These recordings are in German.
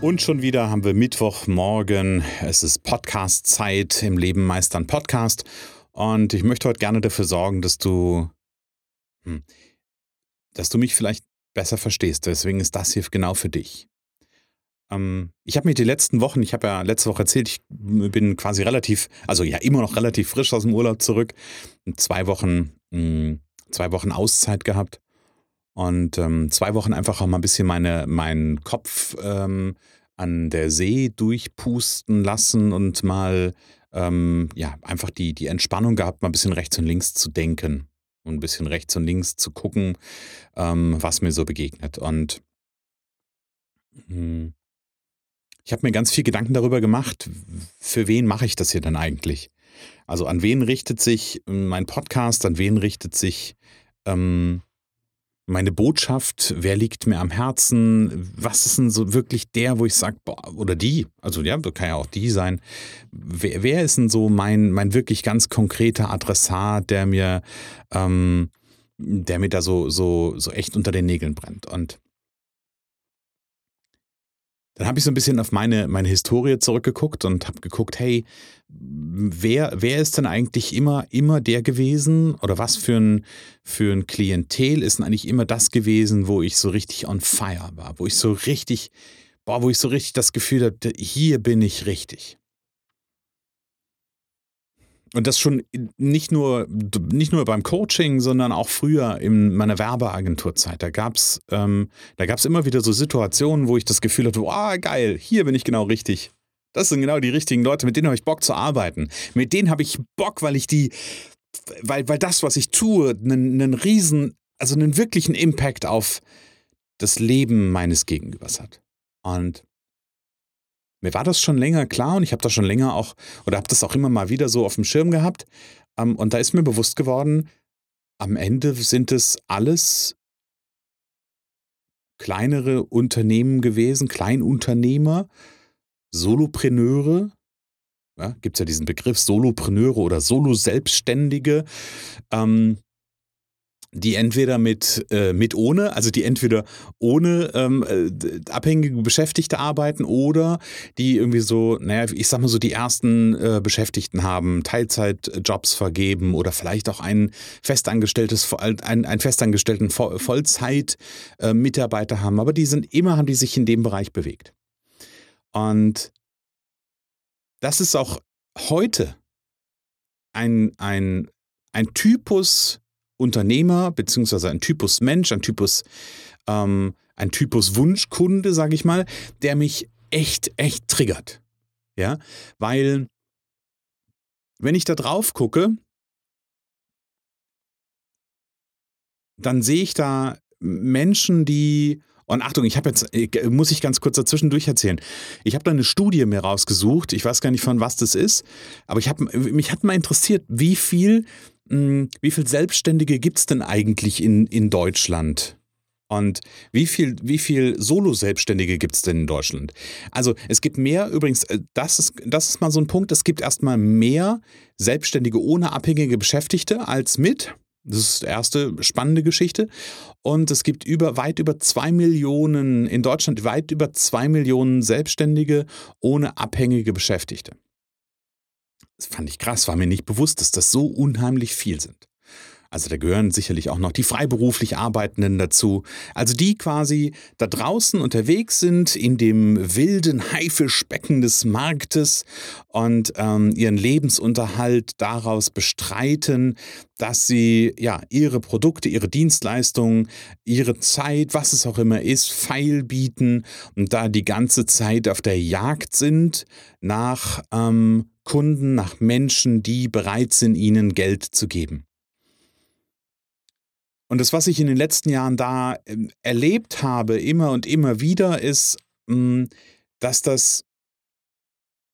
Und schon wieder haben wir Mittwochmorgen. Es ist Podcast-Zeit im Leben Meistern Podcast. Und ich möchte heute gerne dafür sorgen, dass du hm, dass du mich vielleicht besser verstehst. Deswegen ist das hier genau für dich. Ähm, ich habe mir die letzten Wochen, ich habe ja letzte Woche erzählt, ich bin quasi relativ, also ja immer noch relativ frisch aus dem Urlaub zurück. Zwei Wochen, hm, zwei Wochen Auszeit gehabt und ähm, zwei Wochen einfach auch mal ein bisschen meine, meinen Kopf ähm, an der See durchpusten lassen und mal ähm, ja einfach die, die Entspannung gehabt, mal ein bisschen rechts und links zu denken und ein bisschen rechts und links zu gucken, ähm, was mir so begegnet. Und hm, ich habe mir ganz viel Gedanken darüber gemacht, für wen mache ich das hier denn eigentlich? Also an wen richtet sich mein Podcast, an wen richtet sich ähm, meine Botschaft, wer liegt mir am Herzen, was ist denn so wirklich der, wo ich sage, oder die, also ja, kann ja auch die sein, wer, wer ist denn so mein, mein wirklich ganz konkreter Adressat, der mir, ähm, der mir da so, so, so echt unter den Nägeln brennt. Und dann habe ich so ein bisschen auf meine, meine Historie zurückgeguckt und habe geguckt, hey, wer, wer ist denn eigentlich immer, immer der gewesen oder was für ein, für ein Klientel ist denn eigentlich immer das gewesen, wo ich so richtig on fire war, wo ich so richtig, boah, wo ich so richtig das Gefühl hatte, hier bin ich richtig. Und das schon nicht nur, nicht nur beim Coaching, sondern auch früher in meiner Werbeagenturzeit. Da gab es ähm, immer wieder so Situationen, wo ich das Gefühl hatte, oh, geil, hier bin ich genau richtig. Das sind genau die richtigen Leute, mit denen habe ich Bock zu arbeiten. Mit denen habe ich Bock, weil ich die, weil, weil das, was ich tue, einen, einen riesen, also einen wirklichen Impact auf das Leben meines Gegenübers hat. Und mir war das schon länger klar und ich habe das schon länger auch, oder habe das auch immer mal wieder so auf dem Schirm gehabt. Ähm, und da ist mir bewusst geworden, am Ende sind es alles kleinere Unternehmen gewesen, Kleinunternehmer, Solopreneure. Ja, Gibt es ja diesen Begriff Solopreneure oder Solo-Selbstständige. Ähm, die entweder mit, äh, mit ohne, also die entweder ohne ähm, äh, abhängige Beschäftigte arbeiten oder die irgendwie so, naja, ich sag mal so, die ersten äh, Beschäftigten haben, Teilzeitjobs vergeben oder vielleicht auch ein festangestelltes, ein, einen festangestellten Vollzeit-Mitarbeiter äh, haben, aber die sind immer, haben die sich in dem Bereich bewegt. Und das ist auch heute ein, ein, ein Typus Unternehmer beziehungsweise ein Typus Mensch, ein Typus, ähm, ein Typus Wunschkunde, sage ich mal, der mich echt, echt triggert. Ja, weil wenn ich da drauf gucke, dann sehe ich da Menschen, die und Achtung, ich habe jetzt, muss ich ganz kurz dazwischen durcherzählen. Ich habe da eine Studie mir rausgesucht. Ich weiß gar nicht, von was das ist. Aber ich hab, mich hat mal interessiert, wie viel wie viele Selbstständige gibt es denn eigentlich in, in Deutschland? Und wie viel, wie viel Solo-Selbstständige gibt es denn in Deutschland? Also es gibt mehr, übrigens, äh, das ist, das ist mal so ein Punkt, es gibt erstmal mehr Selbstständige ohne abhängige Beschäftigte als mit. Das ist die erste spannende Geschichte. Und es gibt über, weit über zwei Millionen, in Deutschland weit über zwei Millionen Selbstständige ohne abhängige Beschäftigte. Das fand ich krass, war mir nicht bewusst, dass das so unheimlich viel sind. Also da gehören sicherlich auch noch die freiberuflich Arbeitenden dazu. Also die quasi da draußen unterwegs sind in dem wilden Haifischbecken des Marktes und ähm, ihren Lebensunterhalt daraus bestreiten, dass sie ja ihre Produkte, ihre Dienstleistungen, ihre Zeit, was es auch immer ist, feil bieten und da die ganze Zeit auf der Jagd sind nach ähm, Kunden, nach Menschen, die bereit sind, ihnen Geld zu geben. Und das, was ich in den letzten Jahren da ähm, erlebt habe, immer und immer wieder, ist hm, dass das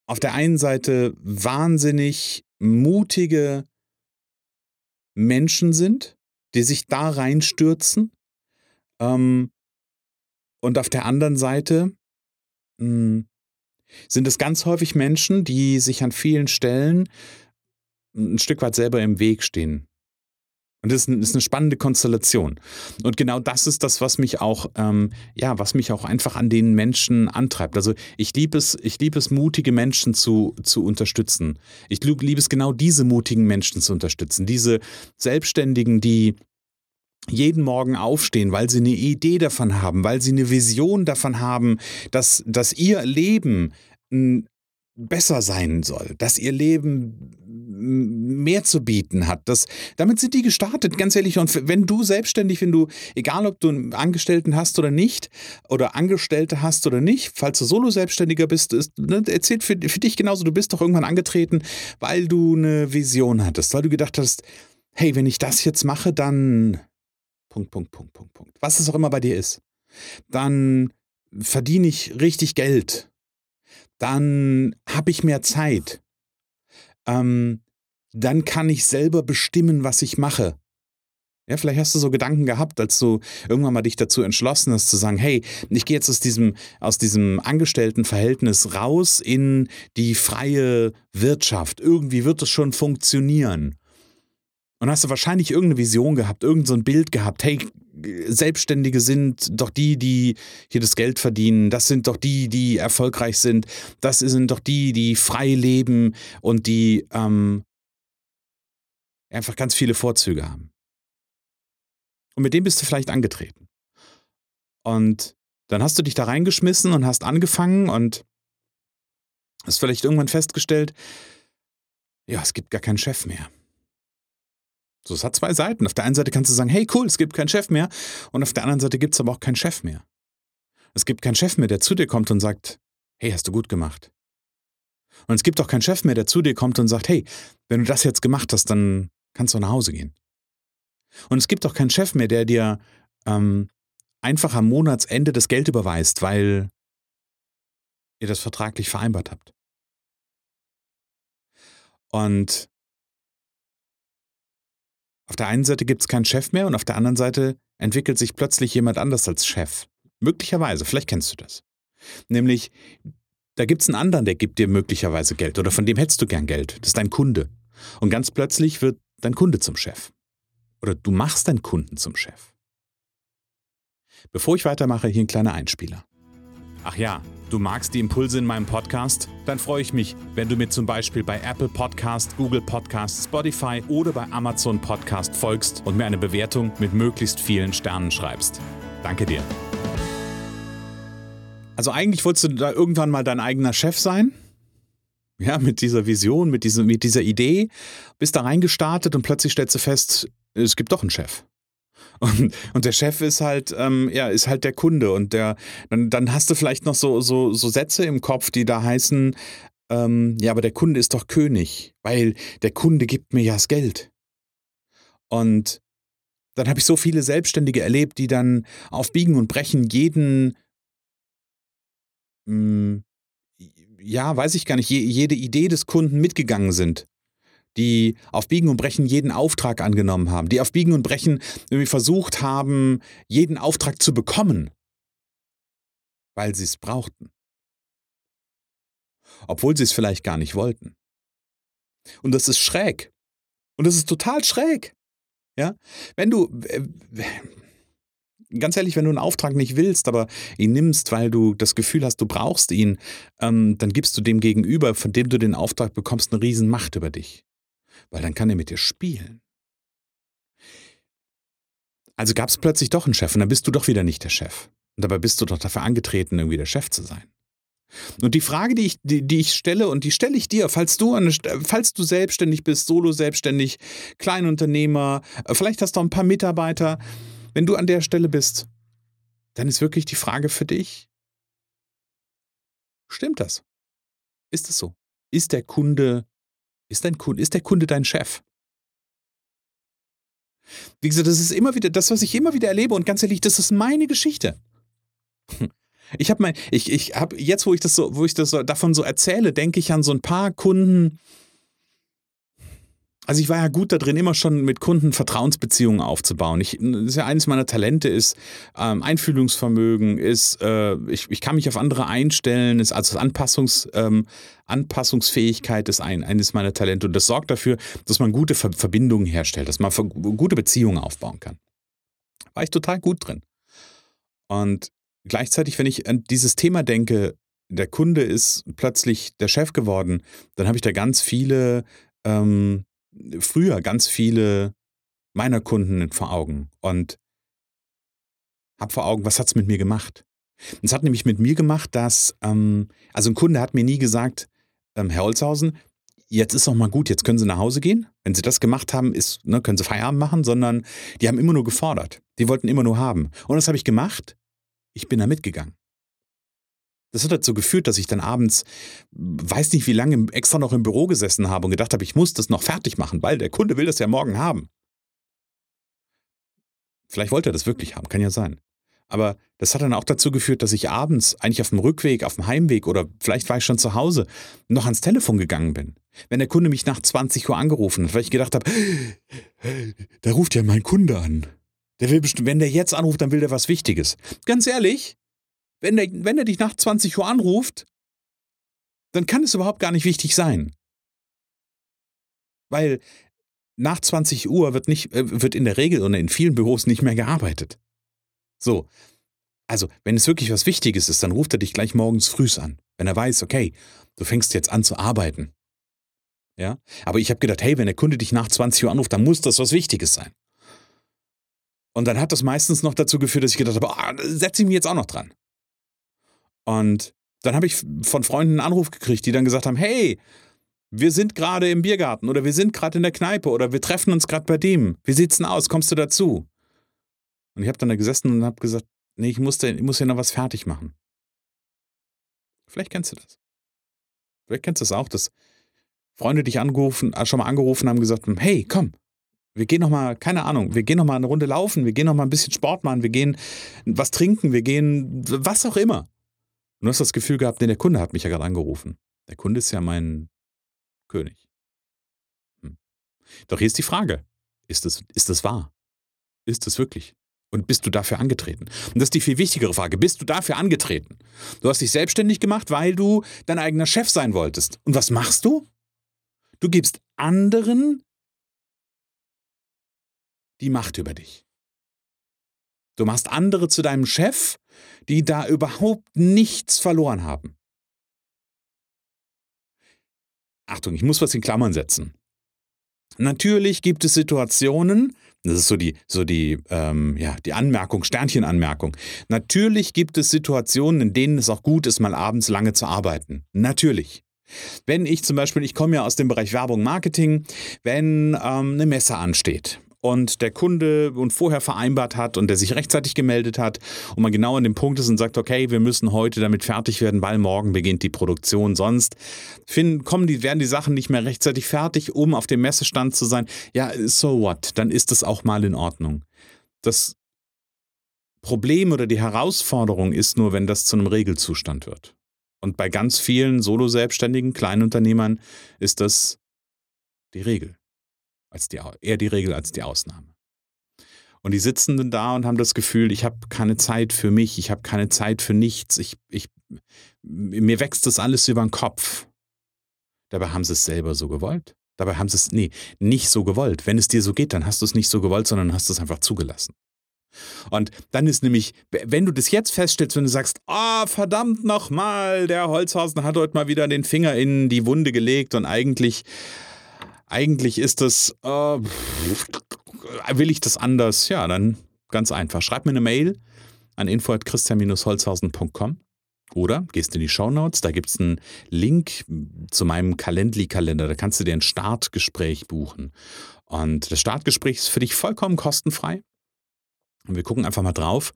auf der einen Seite wahnsinnig mutige Menschen sind, die sich da reinstürzen. Ähm, und auf der anderen Seite hm, sind es ganz häufig Menschen, die sich an vielen Stellen ein Stück weit selber im Weg stehen. Und das ist, ein, das ist eine spannende Konstellation. Und genau das ist das, was mich auch, ähm, ja, was mich auch einfach an den Menschen antreibt. Also ich liebe es, ich liebe es, mutige Menschen zu, zu unterstützen. Ich liebe es genau diese mutigen Menschen zu unterstützen. Diese Selbstständigen, die jeden Morgen aufstehen, weil sie eine Idee davon haben, weil sie eine Vision davon haben, dass, dass ihr Leben besser sein soll, dass ihr Leben mehr zu bieten hat. Das, damit sind die gestartet, ganz ehrlich. Und wenn du selbstständig, wenn du, egal ob du einen Angestellten hast oder nicht, oder Angestellte hast oder nicht, falls du Solo-Selbstständiger bist, ist, ne, erzählt für, für dich genauso, du bist doch irgendwann angetreten, weil du eine Vision hattest, weil du gedacht hast, hey, wenn ich das jetzt mache, dann Punkt, Punkt, Punkt, Punkt, Punkt. Was es auch immer bei dir ist. Dann verdiene ich richtig Geld. Dann habe ich mehr Zeit. Ähm, dann kann ich selber bestimmen, was ich mache. Ja, vielleicht hast du so Gedanken gehabt, als du irgendwann mal dich dazu entschlossen hast, zu sagen, hey, ich gehe jetzt aus diesem, aus diesem Angestelltenverhältnis raus in die freie Wirtschaft. Irgendwie wird es schon funktionieren. Und hast du wahrscheinlich irgendeine Vision gehabt, irgendein so Bild gehabt, hey, Selbstständige sind doch die, die hier das Geld verdienen, das sind doch die, die erfolgreich sind, das sind doch die, die frei leben und die ähm, einfach ganz viele Vorzüge haben. Und mit dem bist du vielleicht angetreten. Und dann hast du dich da reingeschmissen und hast angefangen und hast vielleicht irgendwann festgestellt, ja, es gibt gar keinen Chef mehr. So, es hat zwei Seiten. Auf der einen Seite kannst du sagen, hey cool, es gibt keinen Chef mehr. Und auf der anderen Seite gibt es aber auch keinen Chef mehr. Es gibt keinen Chef mehr, der zu dir kommt und sagt, hey, hast du gut gemacht. Und es gibt auch keinen Chef mehr, der zu dir kommt und sagt, hey, wenn du das jetzt gemacht hast, dann kannst du nach Hause gehen. Und es gibt auch keinen Chef mehr, der dir ähm, einfach am Monatsende das Geld überweist, weil ihr das vertraglich vereinbart habt. Und auf der einen Seite gibt es keinen Chef mehr und auf der anderen Seite entwickelt sich plötzlich jemand anders als Chef. Möglicherweise, vielleicht kennst du das. Nämlich, da gibt es einen anderen, der gibt dir möglicherweise Geld oder von dem hättest du gern Geld. Das ist dein Kunde. Und ganz plötzlich wird dein Kunde zum Chef. Oder du machst deinen Kunden zum Chef. Bevor ich weitermache, hier ein kleiner Einspieler. Ach ja, du magst die Impulse in meinem Podcast? Dann freue ich mich, wenn du mir zum Beispiel bei Apple Podcast, Google Podcast, Spotify oder bei Amazon Podcast folgst und mir eine Bewertung mit möglichst vielen Sternen schreibst. Danke dir. Also eigentlich wolltest du da irgendwann mal dein eigener Chef sein? Ja, mit dieser Vision, mit, diesem, mit dieser Idee, bist da reingestartet und plötzlich stellst du fest, es gibt doch einen Chef. Und, und der Chef ist halt, ähm, ja, ist halt der Kunde. Und der, dann, dann hast du vielleicht noch so, so, so Sätze im Kopf, die da heißen, ähm, ja, aber der Kunde ist doch König, weil der Kunde gibt mir ja das Geld. Und dann habe ich so viele Selbstständige erlebt, die dann auf Biegen und Brechen jeden, mh, hm, ja, weiß ich gar nicht, jede Idee des Kunden mitgegangen sind die auf Biegen und Brechen jeden Auftrag angenommen haben, die auf Biegen und Brechen irgendwie versucht haben, jeden Auftrag zu bekommen, weil sie es brauchten. Obwohl sie es vielleicht gar nicht wollten. Und das ist schräg. Und das ist total schräg. Ja? Wenn du, äh, ganz ehrlich, wenn du einen Auftrag nicht willst, aber ihn nimmst, weil du das Gefühl hast, du brauchst ihn, ähm, dann gibst du dem Gegenüber, von dem du den Auftrag bekommst, eine Riesenmacht über dich weil dann kann er mit dir spielen. Also gab es plötzlich doch einen Chef und dann bist du doch wieder nicht der Chef. Und dabei bist du doch dafür angetreten, irgendwie der Chef zu sein. Und die Frage, die ich, die, die ich stelle, und die stelle ich dir, falls du, eine, falls du selbstständig bist, solo selbstständig, Kleinunternehmer, äh, vielleicht hast du auch ein paar Mitarbeiter, wenn du an der Stelle bist, dann ist wirklich die Frage für dich, stimmt das? Ist es so? Ist der Kunde ist, dein Kunde, ist der Kunde dein Chef? Wie gesagt, das ist immer wieder das, was ich immer wieder erlebe und ganz ehrlich, das ist meine Geschichte. Ich habe mein, ich, ich habe jetzt, wo ich das so, wo ich das so, davon so erzähle, denke ich an so ein paar Kunden. Also ich war ja gut da drin, immer schon mit Kunden Vertrauensbeziehungen aufzubauen. Ich, das ist ja eines meiner Talente, ist ähm, Einfühlungsvermögen, ist äh, ich, ich kann mich auf andere einstellen, ist also Anpassungs, ähm, Anpassungsfähigkeit ist ein, eines meiner Talente und das sorgt dafür, dass man gute Ver Verbindungen herstellt, dass man gute Beziehungen aufbauen kann. War ich total gut drin. Und gleichzeitig, wenn ich an dieses Thema denke, der Kunde ist plötzlich der Chef geworden, dann habe ich da ganz viele, ähm, früher ganz viele meiner Kunden vor Augen und habe vor Augen, was hat es mit mir gemacht? Es hat nämlich mit mir gemacht, dass, ähm, also ein Kunde hat mir nie gesagt, ähm, Herr Holzhausen, jetzt ist doch mal gut, jetzt können Sie nach Hause gehen. Wenn Sie das gemacht haben, ist, ne, können Sie Feierabend machen, sondern die haben immer nur gefordert. Die wollten immer nur haben. Und das habe ich gemacht ich bin da mitgegangen. Das hat dazu geführt, dass ich dann abends, weiß nicht wie lange, extra noch im Büro gesessen habe und gedacht habe, ich muss das noch fertig machen, weil der Kunde will das ja morgen haben. Vielleicht wollte er das wirklich haben, kann ja sein. Aber das hat dann auch dazu geführt, dass ich abends, eigentlich auf dem Rückweg, auf dem Heimweg oder vielleicht war ich schon zu Hause, noch ans Telefon gegangen bin. Wenn der Kunde mich nach 20 Uhr angerufen hat, weil ich gedacht habe, da ruft ja mein Kunde an. Der will bestimmt, wenn der jetzt anruft, dann will der was Wichtiges. Ganz ehrlich, wenn der, wenn dich nach 20 Uhr anruft, dann kann es überhaupt gar nicht wichtig sein. Weil nach 20 Uhr wird, nicht, äh, wird in der Regel oder in vielen Büros nicht mehr gearbeitet. So. Also, wenn es wirklich was Wichtiges ist, dann ruft er dich gleich morgens früh an. Wenn er weiß, okay, du fängst jetzt an zu arbeiten. Ja? Aber ich habe gedacht, hey, wenn der Kunde dich nach 20 Uhr anruft, dann muss das was Wichtiges sein. Und dann hat das meistens noch dazu geführt, dass ich gedacht habe, oh, setze ich mich jetzt auch noch dran. Und dann habe ich von Freunden einen Anruf gekriegt, die dann gesagt haben, hey, wir sind gerade im Biergarten oder wir sind gerade in der Kneipe oder wir treffen uns gerade bei dem. Wie sieht's denn aus? Kommst du dazu? Und ich habe dann da gesessen und habe gesagt, nee, ich muss, ich muss ja noch was fertig machen. Vielleicht kennst du das. Vielleicht kennst du das auch, dass Freunde dich angerufen, äh, schon mal angerufen haben, gesagt haben, hey, komm, wir gehen noch mal, keine Ahnung, wir gehen noch mal eine Runde laufen, wir gehen noch mal ein bisschen Sport machen, wir gehen was trinken, wir gehen was auch immer. Du hast das Gefühl gehabt, nee, der Kunde hat mich ja gerade angerufen. Der Kunde ist ja mein König. Hm. Doch hier ist die Frage, ist das, ist das wahr? Ist das wirklich? Und bist du dafür angetreten? Und das ist die viel wichtigere Frage. Bist du dafür angetreten? Du hast dich selbstständig gemacht, weil du dein eigener Chef sein wolltest. Und was machst du? Du gibst anderen die Macht über dich. Du machst andere zu deinem Chef, die da überhaupt nichts verloren haben. Achtung, ich muss was in Klammern setzen. Natürlich gibt es Situationen, das ist so die, so die, ähm, ja, die Anmerkung, Sternchenanmerkung. Natürlich gibt es Situationen, in denen es auch gut ist, mal abends lange zu arbeiten. Natürlich. Wenn ich zum Beispiel, ich komme ja aus dem Bereich Werbung, Marketing, wenn ähm, eine Messe ansteht und der Kunde und vorher vereinbart hat und der sich rechtzeitig gemeldet hat und man genau an dem Punkt ist und sagt, okay, wir müssen heute damit fertig werden, weil morgen beginnt die Produktion. Sonst finden, kommen die, werden die Sachen nicht mehr rechtzeitig fertig, um auf dem Messestand zu sein. Ja, so what? Dann ist das auch mal in Ordnung. Das Problem oder die Herausforderung ist nur, wenn das zu einem Regelzustand wird. Und bei ganz vielen Solo-Selbstständigen, Kleinunternehmern ist das die Regel als die, eher die Regel als die Ausnahme. Und die sitzen dann da und haben das Gefühl, ich habe keine Zeit für mich, ich habe keine Zeit für nichts, ich, ich, mir wächst das alles über den Kopf. Dabei haben sie es selber so gewollt. Dabei haben sie es, nee, nicht so gewollt. Wenn es dir so geht, dann hast du es nicht so gewollt, sondern hast es einfach zugelassen. Und dann ist nämlich, wenn du das jetzt feststellst, wenn du sagst, ah, oh, verdammt nochmal, der Holzhausen hat heute mal wieder den Finger in die Wunde gelegt und eigentlich eigentlich ist das, äh, will ich das anders? Ja, dann ganz einfach. Schreib mir eine Mail an info.christian-holzhausen.com oder gehst in die Show Notes, da gibt es einen Link zu meinem Calendly-Kalender, da kannst du dir ein Startgespräch buchen. Und das Startgespräch ist für dich vollkommen kostenfrei. Und wir gucken einfach mal drauf,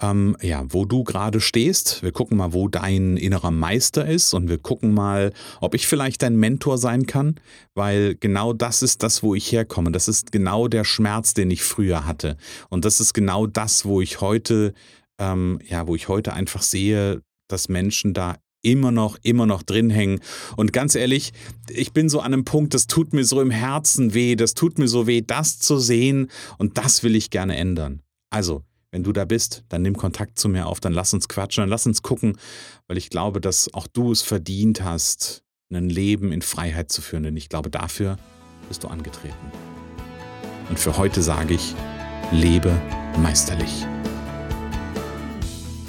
ähm, ja, wo du gerade stehst. Wir gucken mal, wo dein innerer Meister ist und wir gucken mal, ob ich vielleicht dein Mentor sein kann, weil genau das ist das, wo ich herkomme. Das ist genau der Schmerz, den ich früher hatte. Und das ist genau das, wo ich heute ähm, ja, wo ich heute einfach sehe, dass Menschen da immer noch, immer noch drin hängen. Und ganz ehrlich, ich bin so an einem Punkt, das tut mir so im Herzen weh, das tut mir so weh, das zu sehen und das will ich gerne ändern. Also, wenn du da bist, dann nimm Kontakt zu mir auf, dann lass uns quatschen, dann lass uns gucken, weil ich glaube, dass auch du es verdient hast, ein Leben in Freiheit zu führen. Denn ich glaube, dafür bist du angetreten. Und für heute sage ich, lebe meisterlich.